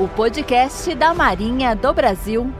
O podcast da Marinha do Brasil.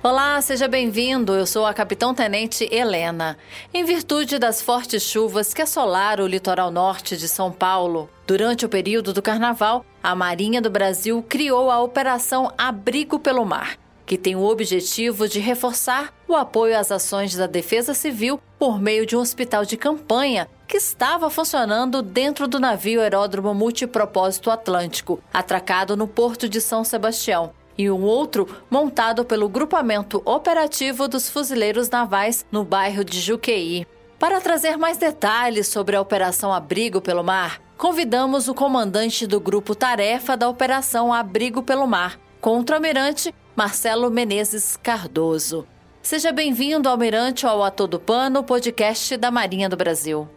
Olá, seja bem-vindo. Eu sou a Capitão Tenente Helena. Em virtude das fortes chuvas que assolaram o litoral norte de São Paulo, durante o período do carnaval, a Marinha do Brasil criou a Operação Abrigo pelo Mar, que tem o objetivo de reforçar o apoio às ações da Defesa Civil por meio de um hospital de campanha que estava funcionando dentro do navio aeródromo multipropósito Atlântico, atracado no porto de São Sebastião, e um outro montado pelo Grupamento Operativo dos Fuzileiros Navais no bairro de Juqueí. Para trazer mais detalhes sobre a Operação Abrigo pelo Mar, convidamos o comandante do Grupo Tarefa da Operação Abrigo pelo Mar, contra-almirante Marcelo Menezes Cardoso. Seja bem-vindo, Almirante, ao A Todo Pano, podcast da Marinha do Brasil.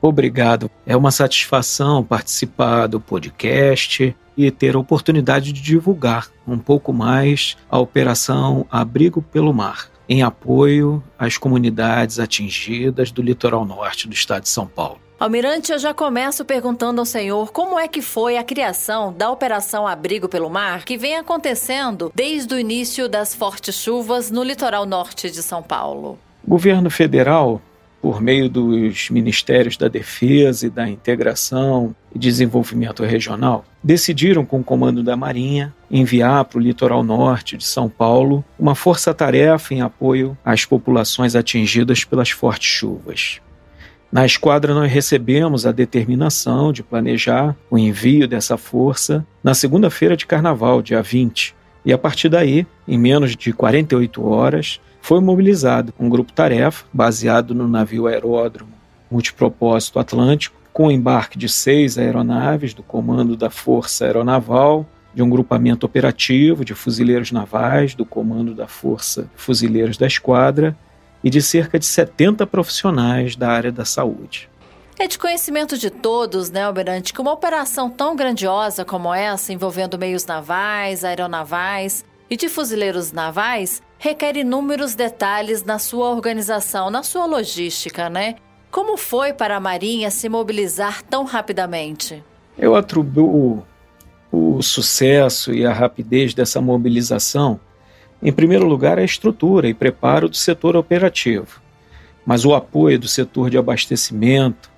Obrigado. É uma satisfação participar do podcast e ter a oportunidade de divulgar um pouco mais a Operação Abrigo pelo Mar, em apoio às comunidades atingidas do litoral norte do estado de São Paulo. Almirante, eu já começo perguntando ao senhor como é que foi a criação da Operação Abrigo pelo Mar, que vem acontecendo desde o início das fortes chuvas no litoral norte de São Paulo. O governo federal por meio dos Ministérios da Defesa e da Integração e Desenvolvimento Regional, decidiram, com o comando da Marinha, enviar para o litoral norte de São Paulo uma força-tarefa em apoio às populações atingidas pelas fortes chuvas. Na esquadra, nós recebemos a determinação de planejar o envio dessa força na segunda-feira de carnaval, dia 20. E a partir daí, em menos de 48 horas, foi mobilizado um grupo-tarefa baseado no navio aeródromo multipropósito Atlântico, com o embarque de seis aeronaves do Comando da Força Aeronaval, de um grupamento operativo de fuzileiros navais do Comando da Força Fuzileiros da Esquadra e de cerca de 70 profissionais da área da saúde. É de conhecimento de todos, né, Almirante, que uma operação tão grandiosa como essa, envolvendo meios navais, aeronavais e de fuzileiros navais, requer inúmeros detalhes na sua organização, na sua logística, né? Como foi para a Marinha se mobilizar tão rapidamente? Eu atribuo o sucesso e a rapidez dessa mobilização, em primeiro lugar, à estrutura e preparo do setor operativo, mas o apoio do setor de abastecimento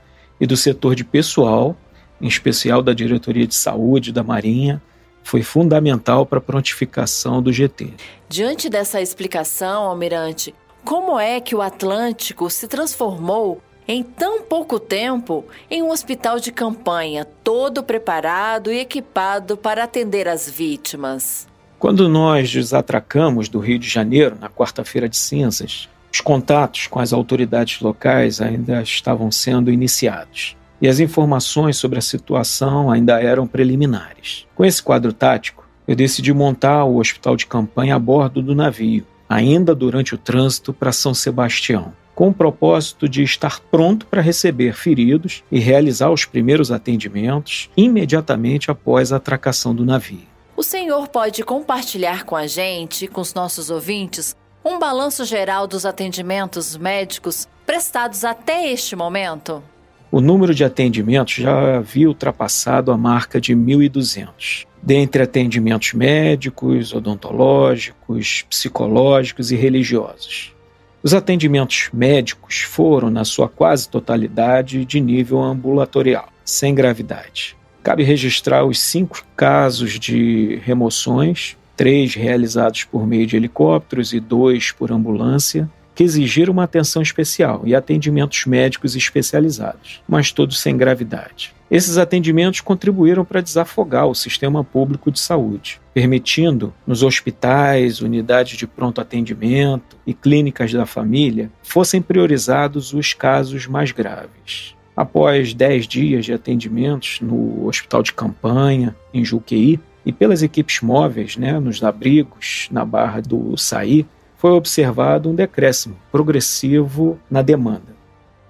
e do setor de pessoal, em especial da Diretoria de Saúde da Marinha, foi fundamental para a prontificação do GT. Diante dessa explicação, Almirante, como é que o Atlântico se transformou em tão pouco tempo em um hospital de campanha, todo preparado e equipado para atender as vítimas? Quando nós desatracamos do Rio de Janeiro, na quarta-feira de cinzas, os contatos com as autoridades locais ainda estavam sendo iniciados e as informações sobre a situação ainda eram preliminares. Com esse quadro tático, eu decidi montar o hospital de campanha a bordo do navio, ainda durante o trânsito para São Sebastião, com o propósito de estar pronto para receber feridos e realizar os primeiros atendimentos imediatamente após a atracação do navio. O senhor pode compartilhar com a gente, com os nossos ouvintes, um balanço geral dos atendimentos médicos prestados até este momento? o número de atendimentos já havia ultrapassado a marca de 1.200. Dentre atendimentos médicos, odontológicos, psicológicos e religiosos. Os atendimentos médicos foram, na sua quase totalidade, de nível ambulatorial, sem gravidade. Cabe registrar os cinco casos de remoções, três realizados por meio de helicópteros e dois por ambulância, que exigiram uma atenção especial e atendimentos médicos especializados, mas todos sem gravidade. Esses atendimentos contribuíram para desafogar o sistema público de saúde, permitindo nos hospitais, unidades de pronto atendimento e clínicas da família fossem priorizados os casos mais graves. Após 10 dias de atendimentos no hospital de campanha, em Juqueí, e pelas equipes móveis, né, nos abrigos, na Barra do Saí, foi observado um decréscimo progressivo na demanda,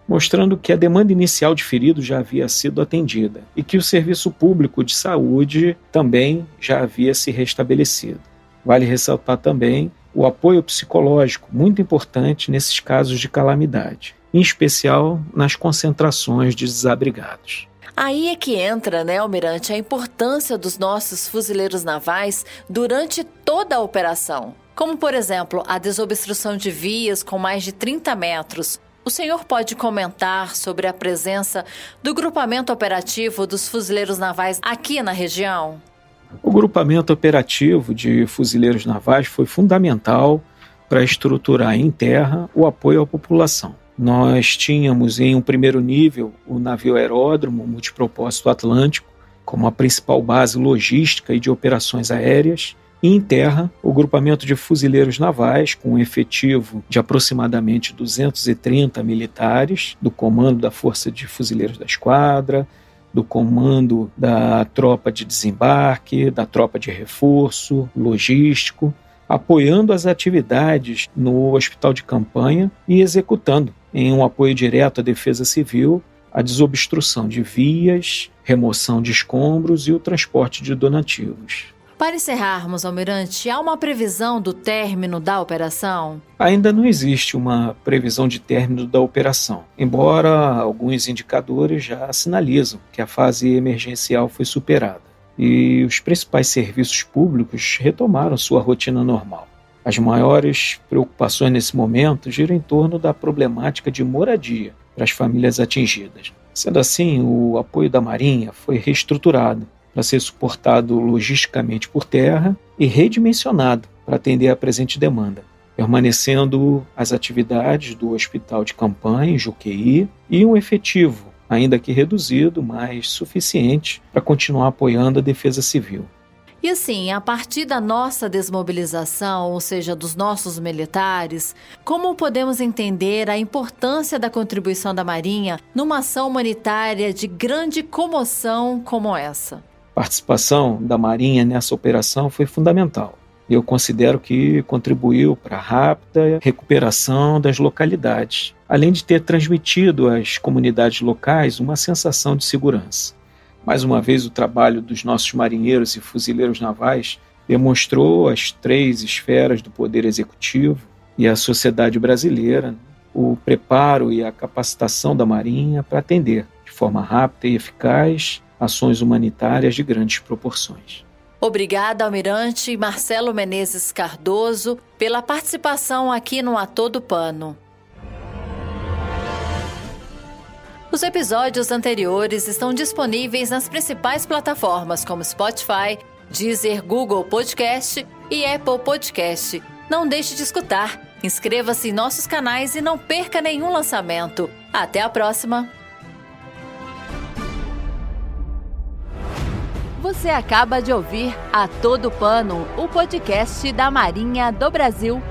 mostrando que a demanda inicial de feridos já havia sido atendida e que o serviço público de saúde também já havia se restabelecido. Vale ressaltar também o apoio psicológico, muito importante nesses casos de calamidade, em especial nas concentrações de desabrigados. Aí é que entra, né, Almirante, a importância dos nossos fuzileiros navais durante toda a operação. Como, por exemplo, a desobstrução de vias com mais de 30 metros. O senhor pode comentar sobre a presença do grupamento operativo dos fuzileiros navais aqui na região? O grupamento operativo de fuzileiros navais foi fundamental para estruturar em terra o apoio à população. Nós tínhamos em um primeiro nível o navio aeródromo multipropósito Atlântico como a principal base logística e de operações aéreas, e em terra o grupamento de fuzileiros navais com um efetivo de aproximadamente 230 militares do comando da Força de Fuzileiros da Esquadra, do comando da tropa de desembarque, da tropa de reforço, logístico, apoiando as atividades no hospital de campanha e executando, em um apoio direto à defesa civil, a desobstrução de vias, remoção de escombros e o transporte de donativos. Para encerrarmos, Almirante, há uma previsão do término da operação? Ainda não existe uma previsão de término da operação, embora alguns indicadores já sinalizam que a fase emergencial foi superada e os principais serviços públicos retomaram sua rotina normal. As maiores preocupações nesse momento giram em torno da problemática de moradia para as famílias atingidas. Sendo assim, o apoio da Marinha foi reestruturado para ser suportado logisticamente por terra e redimensionado para atender à presente demanda, permanecendo as atividades do Hospital de Campanha, Juqueí, e um efetivo, ainda que reduzido, mas suficiente para continuar apoiando a defesa civil. E assim, a partir da nossa desmobilização, ou seja, dos nossos militares, como podemos entender a importância da contribuição da Marinha numa ação humanitária de grande comoção como essa? participação da Marinha nessa operação foi fundamental. Eu considero que contribuiu para a rápida recuperação das localidades, além de ter transmitido às comunidades locais uma sensação de segurança. Mais uma vez, o trabalho dos nossos marinheiros e fuzileiros navais demonstrou às três esferas do poder executivo e à sociedade brasileira o preparo e a capacitação da Marinha para atender de forma rápida e eficaz ações humanitárias de grandes proporções. Obrigada, Almirante Marcelo Menezes Cardoso, pela participação aqui no Ator do Pano. Os episódios anteriores estão disponíveis nas principais plataformas como Spotify, Deezer, Google Podcast e Apple Podcast. Não deixe de escutar. Inscreva-se em nossos canais e não perca nenhum lançamento. Até a próxima! Você acaba de ouvir A Todo Pano, o podcast da Marinha do Brasil.